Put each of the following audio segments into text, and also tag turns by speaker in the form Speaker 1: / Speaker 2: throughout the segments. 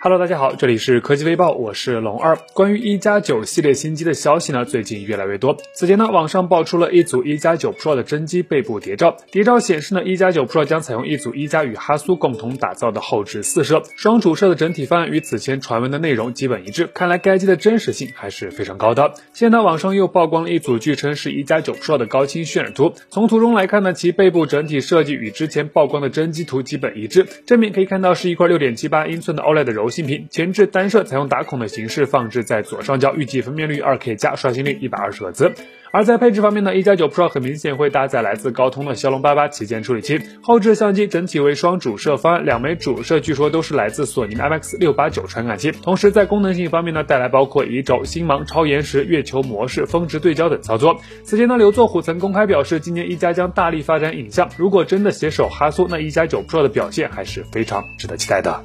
Speaker 1: Hello，大家好，这里是科技微报，我是龙二。关于一加九系列新机的消息呢，最近越来越多。此前呢，网上爆出了一组一加九 Pro 的真机背部谍照，谍照显示呢，一加九 Pro 将采用一组一加与哈苏共同打造的后置四摄双主摄的整体方案，与此前传闻的内容基本一致。看来该机的真实性还是非常高的。现在呢，网上又曝光了一组据称是一加九 Pro 的高清渲染图，从图中来看呢，其背部整体设计与之前曝光的真机图基本一致。正面可以看到是一块六点七八英寸的 OLED 的柔性屏，前置。单摄采用打孔的形式放置在左上角，预计分辨率 2K 加，刷新率120赫兹。而在配置方面呢，一加九 Pro 很明显会搭载来自高通的骁龙八八旗舰处理器，后置相机整体为双主摄方案，两枚主摄据说都是来自索尼的 IMX 六八九传感器。同时在功能性方面呢，带来包括移轴、星芒、超延时、月球模式、峰值对焦等操作。此前呢，刘作虎曾公开表示，今年一加将大力发展影像，如果真的携手哈苏，那一加九 Pro 的表现还是非常值得期待的。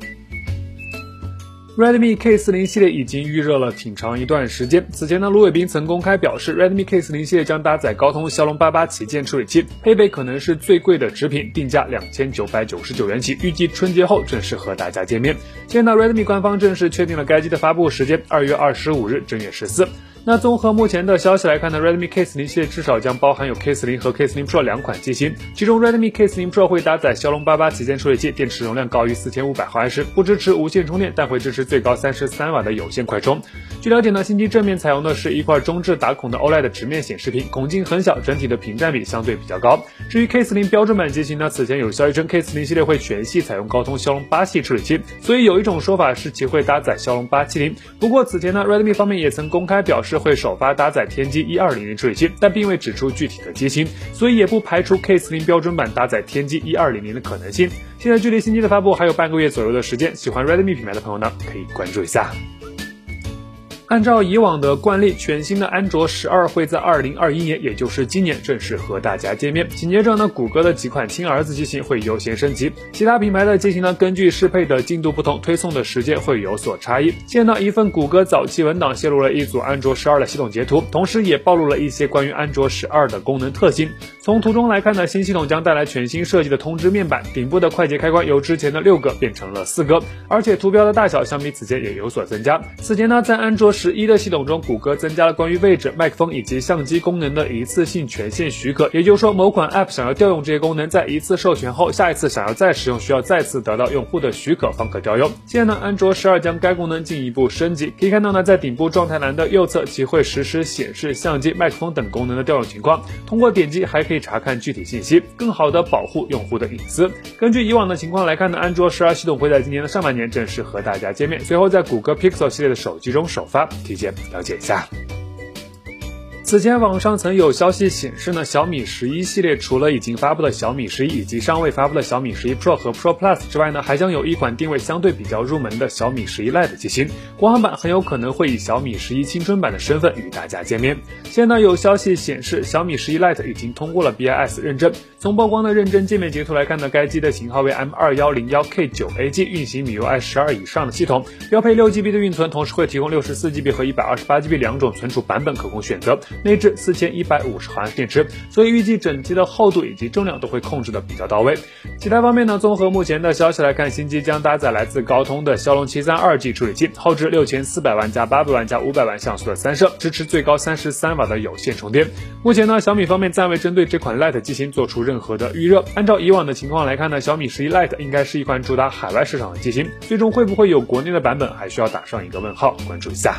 Speaker 1: Redmi K40 系列已经预热了挺长一段时间。此前呢，卢伟斌曾公开表示 Redmi K40 系列将搭载高通骁龙八八旗舰处理器，配备可能是最贵的直屏，定价两千九百九十九元起，预计春节后正式和大家见面。现在 Redmi 官方正式确定了该机的发布时间，二月二十五日，正月十四。那综合目前的消息来看呢，Redmi K40 系列至少将包含有 K40 和 K40 Pro 两款机型，其中 Redmi K40 Pro 会搭载骁龙八八旗舰处理器，电池容量高于四千五百毫安时，不支持无线充电，但会支持最高三十三瓦的有线快充。据了解呢，新机正面采用的是一块中置打孔的 OLED 直面显示屏，孔径很小，整体的屏占比相对比较高。至于 K40 标准版机型呢，此前有消息称 K40 系列会全系采用高通骁龙八系处理器，所以有一种说法是其会搭载骁龙八七零。不过此前呢，Redmi 方面也曾公开表示是会首发搭。载天玑一二零零处理器，但并未指出具体的机型，所以也不排除 K 四零标准版搭载天玑一二零零的可能性。现在距离新机的发布还有半个月左右的时间，喜欢 Redmi 品牌的朋友呢，可以关注一下。按照以往的惯例，全新的安卓十二会在二零二一年，也就是今年正式和大家见面。紧接着呢，谷歌的几款亲儿子机型会优先升级，其他品牌的机型呢，根据适配的进度不同，推送的时间会有所差异。现在呢，一份谷歌早期文档泄露了一组安卓十二的系统截图，同时也暴露了一些关于安卓十二的功能特性。从图中来看呢，新系统将带来全新设计的通知面板，顶部的快捷开关由之前的六个变成了四个，而且图标的大小相比此前也有所增加。此前呢，在安卓十一的系统中，谷歌增加了关于位置、麦克风以及相机功能的一次性权限许可，也就是说，某款 App 想要调用这些功能，在一次授权后，下一次想要再使用，需要再次得到用户的许可方可调用。现在呢，安卓十二将该功能进一步升级，可以看到呢，在顶部状态栏的右侧，其会实时显示相机、麦克风等功能的调用情况。通过点击还可以查看具体信息，更好的保护用户的隐私。根据以往的情况来看呢，安卓十二系统会在今年的上半年正式和大家见面，随后在谷歌 Pixel 系列的手机中首发，提前了解一。下。此前网上曾有消息显示呢，小米十一系列除了已经发布的小米十一以及尚未发布的小米十一 Pro 和 Pro Plus 之外呢，还将有一款定位相对比较入门的小米十一 Lite 机型，国行版很有可能会以小米十一青春版的身份与大家见面。现在有消息显示，小米十一 Lite 已经通过了 BIS 认证。从曝光的认证界面截图来看呢，该机的型号为 M 二幺零幺 K 九 AG，运行 MIUI 十二以上的系统，标配六 GB 的运存，同时会提供六十四 GB 和一百二十八 GB 两种存储版本可供选择，内置四千。一百五十毫安电池，所以预计整机的厚度以及重量都会控制的比较到位。其他方面呢，综合目前的消息来看，新机将搭载来自高通的骁龙七三二 G 处理器，后置六千四百万加八百万加五百万像素的三摄，支持最高三十三瓦的有线充电。目前呢，小米方面暂未针对这款 Lite 机型做出任何的预热。按照以往的情况来看呢，小米十一 Lite 应该是一款主打海外市场的机型，最终会不会有国内的版本，还需要打上一个问号，关注一下。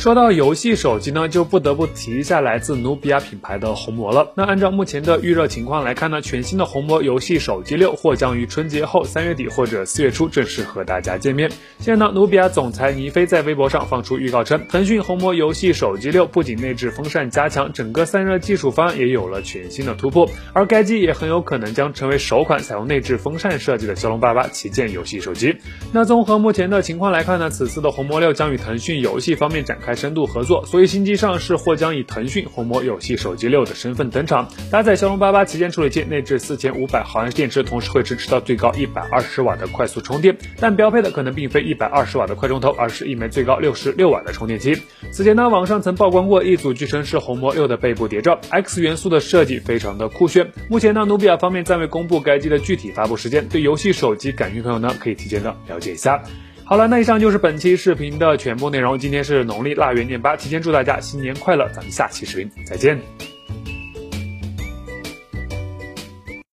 Speaker 1: 说到游戏手机呢，就不得不提一下来自努比亚品牌的红魔了。那按照目前的预热情况来看呢，全新的红魔游戏手机六或将于春节后三月底或者四月初正式和大家见面。现在呢，努比亚总裁倪飞在微博上放出预告称，腾讯红魔游戏手机六不仅内置风扇加强，整个散热技术方案也有了全新的突破，而该机也很有可能将成为首款采用内置风扇设计的骁龙八八旗舰游戏手机。那综合目前的情况来看呢，此次的红魔六将与腾讯游戏方面展开。开深度合作，所以新机上市或将以腾讯红魔游戏手机六的身份登场。搭载骁龙八八旗舰处理器，内置四千五百毫安时电池，同时会支持到最高一百二十瓦的快速充电。但标配的可能并非一百二十瓦的快充头，而是一枚最高六十六瓦的充电器。此前呢，网上曾曝光过一组据称是红魔六的背部谍照，X 元素的设计非常的酷炫。目前呢，努比亚方面暂未公布该机的具体发布时间，对游戏手机感兴趣朋友呢，可以提前的了解一下。好了，那以上就是本期视频的全部内容。今天是农历腊月廿八，提前祝大家新年快乐，咱们下期视频再见。